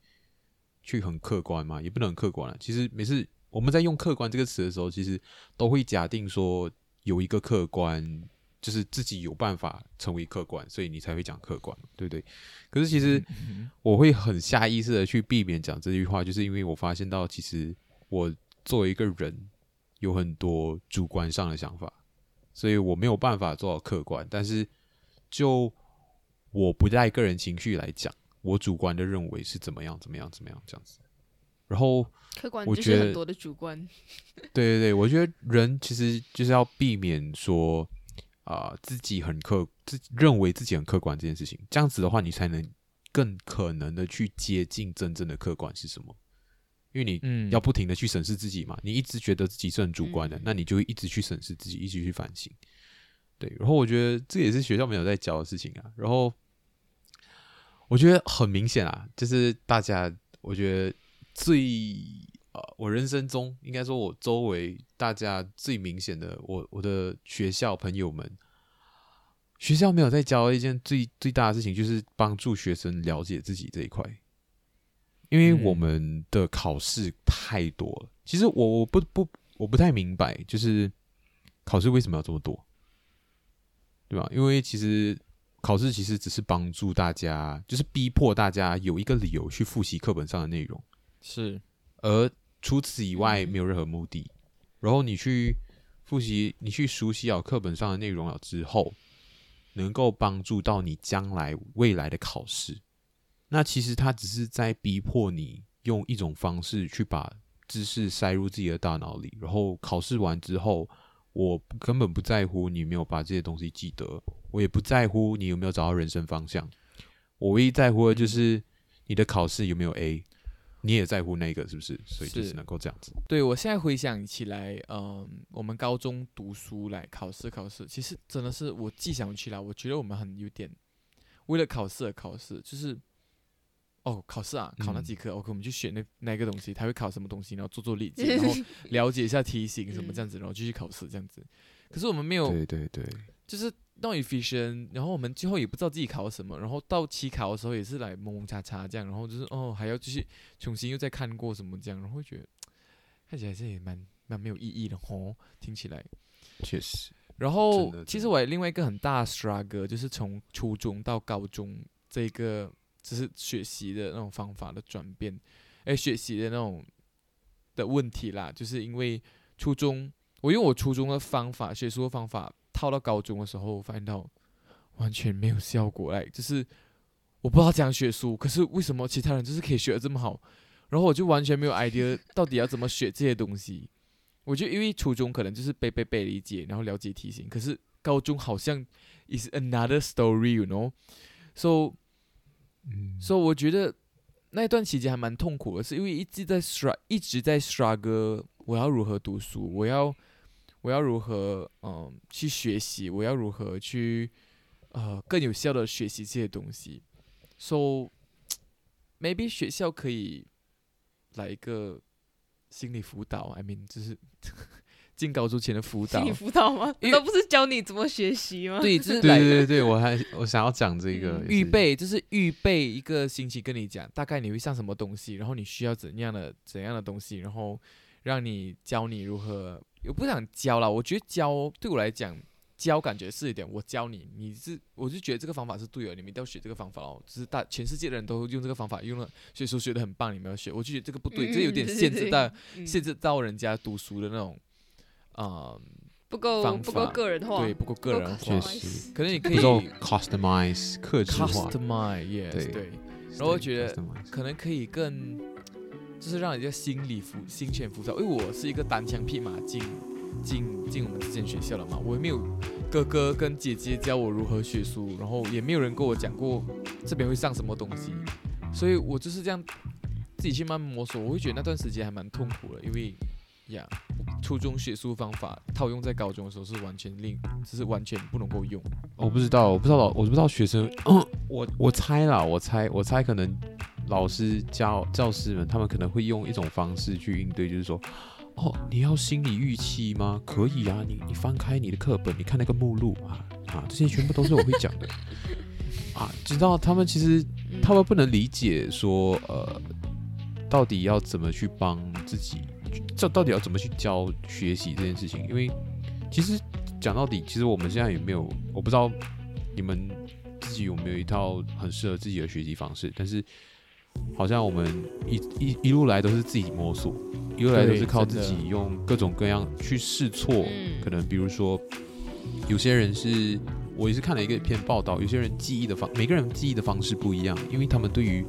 去很客观嘛，也不能很客观了。其实每次我们在用“客观”这个词的时候，其实都会假定说有一个客观，就是自己有办法成为客观，所以你才会讲客观，对不对？可是其实嗯我会很下意识的去避免讲这句话，就是因为我发现到，其实我作为一个人，有很多主观上的想法，所以我没有办法做到客观。但是就我不带个人情绪来讲，我主观的认为是怎么样怎么样怎么样这样子。然后客观我觉得就是很多的主观，对对对，我觉得人其实就是要避免说啊、自己很客自认为自己很客观这件事情，这样子的话，你才能更可能的去接近真正的客观是什么。因为你嗯要不停的去审视自己嘛，你一直觉得自己是很主观的，嗯那你就会一直去审视自己，一直去反省。对，然后我觉得这也是学校没有在教的事情啊。然后我觉得很明显啊，就是大家，我觉得最呃，我人生中应该说，我周围大家最明显的，我我的学校朋友们，学校没有在教一件最最大的事情，就是帮助学生了解自己这一块。因为嗯我们的考试太多了，其实我我不不我不太明白，就是考试为什么要这么多，对吧？因为其实考试其实只是帮助大家，就是逼迫大家有一个理由去复习课本上的内容，是而除此以外嗯没有任何目的。然后你去复习，你去熟悉好课本上的内容了之后，能够帮助到你将来未来的考试。那其实它只是在逼迫你用一种方式去把知识塞入自己的大脑里，然后考试完之后，我根本不在乎你有没有把这些东西记得，我也不在乎你有没有找到人生方向，我唯一在乎的就是你的考试有没有 A，你也在乎那个是不是？所以就是是能够这样子。对我现在回想起来，嗯、我们高中读书来考试考试，其实真的是我记想起来，我觉得我们很有点为了考试而考试，就是哦考试啊，考那嗯几科、o k 我们就选那那个东西，他会考什么东西，然后做做例记，然后 <laughs> 了解一下题型什么嗯这样子，然后继续考试这样子。可是我们没有对对对，就是 not efficient，然后我们最后也不知道自己考什么，然后到期考的时候也是来蒙蒙查查这样，然后就是哦还要继续重新又再看过什么这样，然后会觉得看起来这也蛮蛮没有意义的吼，听起来。确实，然后其实我有另外一个很大的 struggle 就是从初中到高中这个就是学习的那种方法的转变，哎，学习的那种的问题啦，就是因为初中我用我初中的方法学书的方法套到高中的时候，发现到完全没有效果，来就是我不知道怎样学书，可是为什么其他人就是可以学的这么好，然后我就完全没有 idea <laughs> 到底要怎么学这些东西。我觉得因为初中可能就是背背背理解，然后了解题型，可是高中好像 is another story，you know，so 嗯，所以我觉得那一段期间还蛮痛苦的，是因为一直在 str 一直在 struggle，我要如何读书，我要我要如何嗯去学习，我要如何去呃更有效的学习这些东西。So maybe 学校可以来一个心理辅导，I mean 就是进高中前的辅导心理，辅导吗？因为都不是教你怎么学习吗？对，就是对对对对，我还我想要讲这个预备就是预备一个星期跟你讲，大概你会上什么东西，然后你需要怎样的怎样的东西，然后让你教你如何。我不想教了，我觉得教对我来讲，教感觉是一点，我教你，你是我就觉得这个方法是对的，你们一定要学这个方法哦。就是大全世界的人都用这个方法，用了学书学的很棒，你们要学，我就觉得这个不对，这有点限制到嗯限制到人家读书的那种，啊、不够方不够法个人化，对，不够个够人确化，实可能你可以 customize 克制化，customize，yes，对。对。然后我觉得可能可以更，就是让人家心理浮心情浮躁。因为我是一个单枪匹马进进进我们这间学校了嘛，我也没有哥哥跟姐姐教我如何学书，然后也没有人跟我讲过这边会上什么东西，所以我就是这样自己去慢慢摸索。我会觉得那段时间还蛮痛苦的，因为呀，初中写书方法套用在高中的时候是完全另，就是完全不能够用。我不知道，我不知道老，我不知道学生，嗯 <coughs> 我我猜啦，我猜我猜可能老师教教师们他们可能会用一种方式去应对，就是说，哦，你要心理预期吗？可以啊，你你翻开你的课本，你看那个目录啊啊，这些全部都是我会讲的 <laughs> 啊，知道他们其实嗯他们不能理解说，呃，到底要怎么去帮自己，这到底要怎么去教学习这件事情？因为其实讲到底，其实我们现在也没有，我不知道你们自己有没有一套很适合自己的学习方式，但是好像我们一一一路来都是自己摸索，一路来都是靠自己用各种各样去试错，嗯可能比如说有些人是。我也是看了一个篇报道，有些人记忆的方，每个人记忆的方式不一样，因为他们对于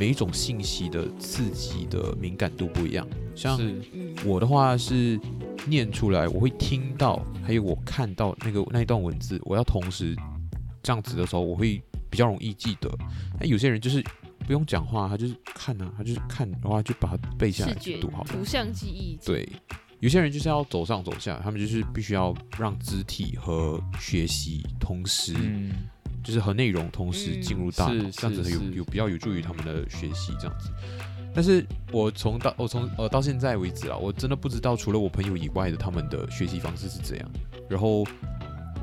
每一种信息的刺激的敏感度不一样。像我的话是念出来，我会听到，还有我看到那个那一段文字，我要同时这样子的时候，我会比较容易记得。那有些人就是不用讲话，他就是看啊，他就是看，然后他就把它背下来读好了。图像记忆，对，有些人就是要走上走下，他们就是必须要让肢体和学习同时，嗯，就是和内容同时进入大脑，是这样子有有比较有助于他们的学习这样子。但是我从到我从呃到现在为止啊，我真的不知道除了我朋友以外的他们的学习方式是怎样，然后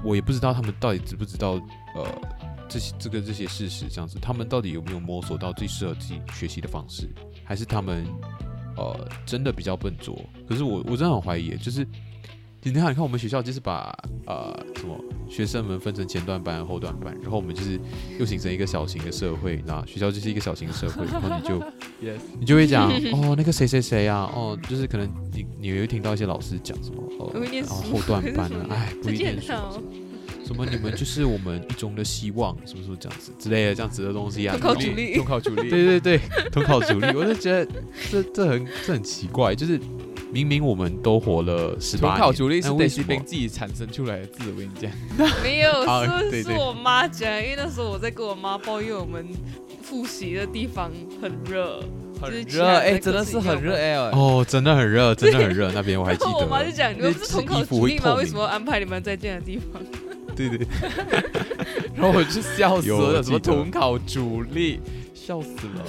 我也不知道他们到底知不知道呃这些这个这些事实这样子，他们到底有没有摸索到最适合自己学习的方式，还是他们呃真的比较笨拙？可是我我真的很怀疑，就是你看你看我们学校就是把呃什么学生们分成前段班、后段班，然后我们就是又形成一个小型的社会，那学校就是一个小型的社会，<laughs> 然后你就 yes，你就会讲 <laughs> 哦，那个谁谁谁啊，哦，就是可能你你会听到一些老师讲什么哦，然后后段班呢，哎，不成绩会念书，很好，什么你们就是我们一中的希望，什么什么这样子之类的这样子的东西啊，统考主力统考主力，对对对，统考 <laughs> 主力，我就觉得这这很这很奇怪，就是明明我们都活了十统八年，考主力是得西兵自己产生出来的字，我跟你讲。<laughs> 没有，<laughs> 啊是是我妈讲，因为那时候我在跟我妈抱怨我们复习的地方很热，就是其热哎，真的是很热哎。哦，真的很热，真的很热，那边我还记得我妈就得，讲，你们不是统考主力吗？为什么安排你们在这样的地方？对对，<laughs> 然后我就笑死了，什么统考主力，笑死了。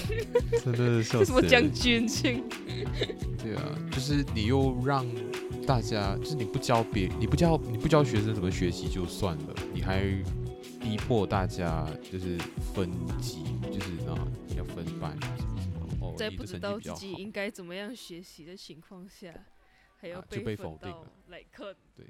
真的笑死了什么将军亲？对啊，就是你又让大家，就是你不教别，你不教你不教学生怎么学习就算了，你还逼迫大家就是分级，就是啊要分班什么什么。哦，在不知道自己应该怎么样学习的情况下，还要被分否定来课对